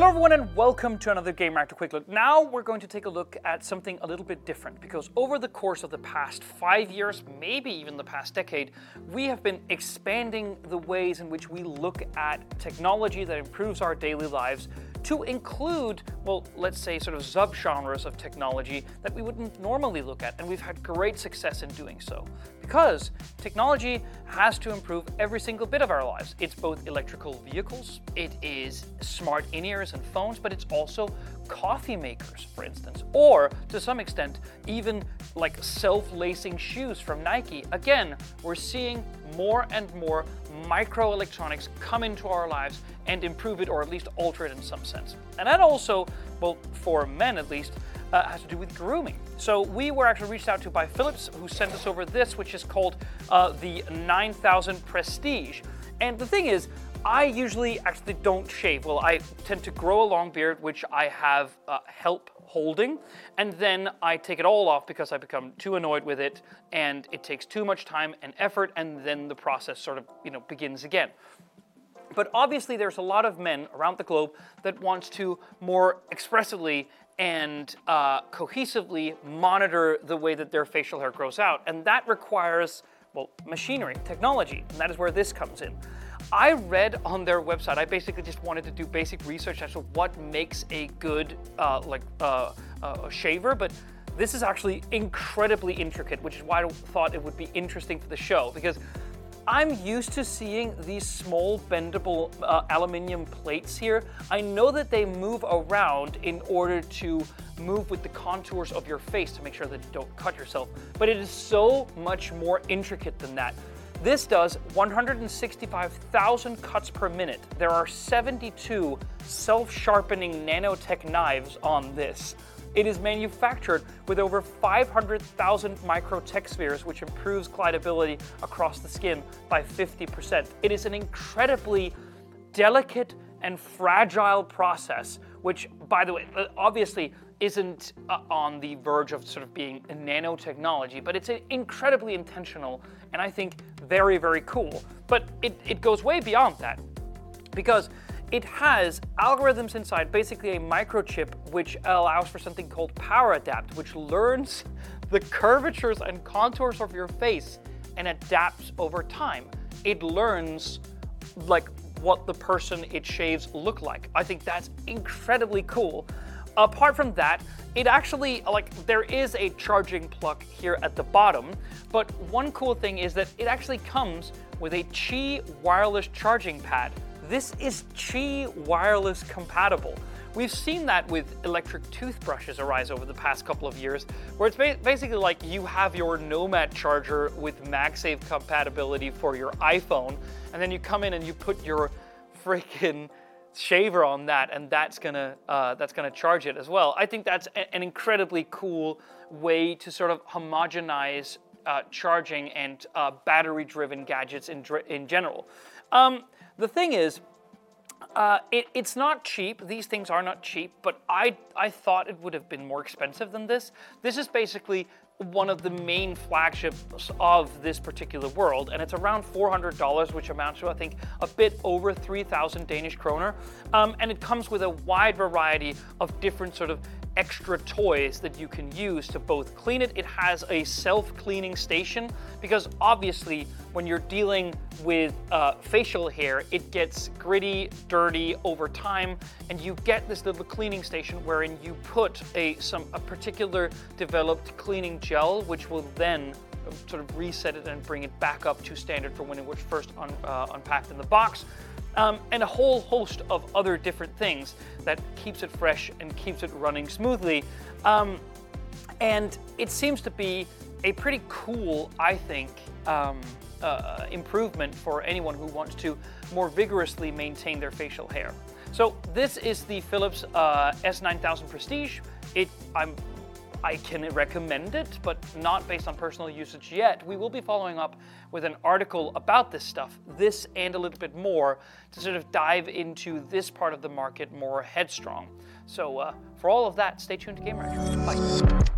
Hello everyone and welcome to another Gamereactor Quick Look. Now we're going to take a look at something a little bit different because over the course of the past five years, maybe even the past decade, we have been expanding the ways in which we look at technology that improves our daily lives to include, well, let's say sort of subgenres of technology that we wouldn't normally look at, and we've had great success in doing so. Because technology has to improve every single bit of our lives. It's both electrical vehicles, it is smart in-ears and phones, but it's also coffee makers, for instance, or to some extent, even like self-lacing shoes from Nike. Again, we're seeing more and more microelectronics come into our lives and improve it or at least alter it in some sense. And that also, well, for men at least, uh, has to do with grooming. So we were actually reached out to by Philips, who sent us over this, which is called uh, the 9000 Prestige. And the thing is, I usually actually don't shave. Well, I tend to grow a long beard, which I have uh, help holding, and then I take it all off because I become too annoyed with it, and it takes too much time and effort, and then the process sort of you know begins again. But obviously, there's a lot of men around the globe that wants to more expressively and uh, cohesively monitor the way that their facial hair grows out, and that requires well machinery, technology, and that is where this comes in. I read on their website, I basically just wanted to do basic research as to what makes a good uh, like uh, uh, shaver, but this is actually incredibly intricate, which is why I thought it would be interesting for the show because I'm used to seeing these small bendable uh, aluminium plates here. I know that they move around in order to move with the contours of your face to make sure that you don't cut yourself, but it is so much more intricate than that. This does 165,000 cuts per minute. There are 72 self-sharpening nanotech knives on this. It is manufactured with over 500,000 microtech spheres, which improves glidability across the skin by 50%. It is an incredibly delicate and fragile process, which, by the way, uh, obviously isn't uh, on the verge of sort of being a nanotechnology, but it's an incredibly intentional and I think very, very cool. But it, it goes way beyond that because it has algorithms inside, basically a microchip, which allows for something called Power Adapt, which learns the curvatures and contours of your face and adapts over time. It learns like what the person it shaves look like. I think that's incredibly cool. Apart from that, it actually, like, there is a charging plug here at the bottom, but one cool thing is that it actually comes with a Qi wireless charging pad. This is Qi wireless compatible. We've seen that with electric toothbrushes arise over the past couple of years, where it's basically like you have your Nomad charger with MagSafe compatibility for your iPhone, and then you come in and you put your freaking shaver on that, and that's gonna uh, that's gonna charge it as well. I think that's a, an incredibly cool way to sort of homogenize uh, charging and uh, battery-driven gadgets in in general. Um, the thing is. Uh, it, it's not cheap. These things are not cheap, but I, I thought it would have been more expensive than this. This is basically one of the main flagships of this particular world, and it's around $400, which amounts to, I think, a bit over 3,000 Danish kroner. Um, and it comes with a wide variety of different sort of extra toys that you can use to both clean it. It has a self-cleaning station because obviously when you're dealing with uh, facial hair, it gets gritty, dirty over time, and you get this little cleaning station wherein you put a, some, a particular developed cleaning gel, which will then sort of reset it and bring it back up to standard for when it was first un, uh, unpacked in the box um, and a whole host of other different things that keeps it fresh and keeps it running smoothly. Um, and it seems to be a pretty cool, I think, um, uh, improvement for anyone who wants to more vigorously maintain their facial hair. So this is the Philips uh, S9000 Prestige. It, I'm I can recommend it, but not based on personal usage yet. We will be following up with an article about this stuff, this and a little bit more, to sort of dive into this part of the market more headstrong. So uh, for all of that, stay tuned to Game. Bye.